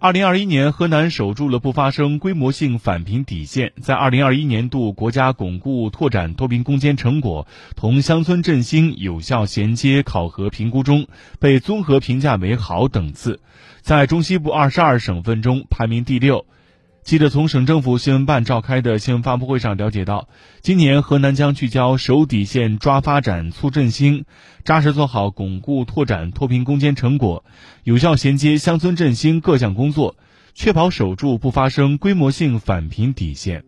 二零二一年，河南守住了不发生规模性返贫底线，在二零二一年度国家巩固拓展脱贫攻坚成果同乡村振兴有效衔接考核评估中，被综合评价为好等次，在中西部二十二省份中排名第六。记者从省政府新闻办召开的新闻发布会上了解到，今年河南将聚焦守底线、抓发展、促振兴，扎实做好巩固拓展脱贫攻坚成果、有效衔接乡村振兴各项工作，确保守住不发生规模性返贫底线。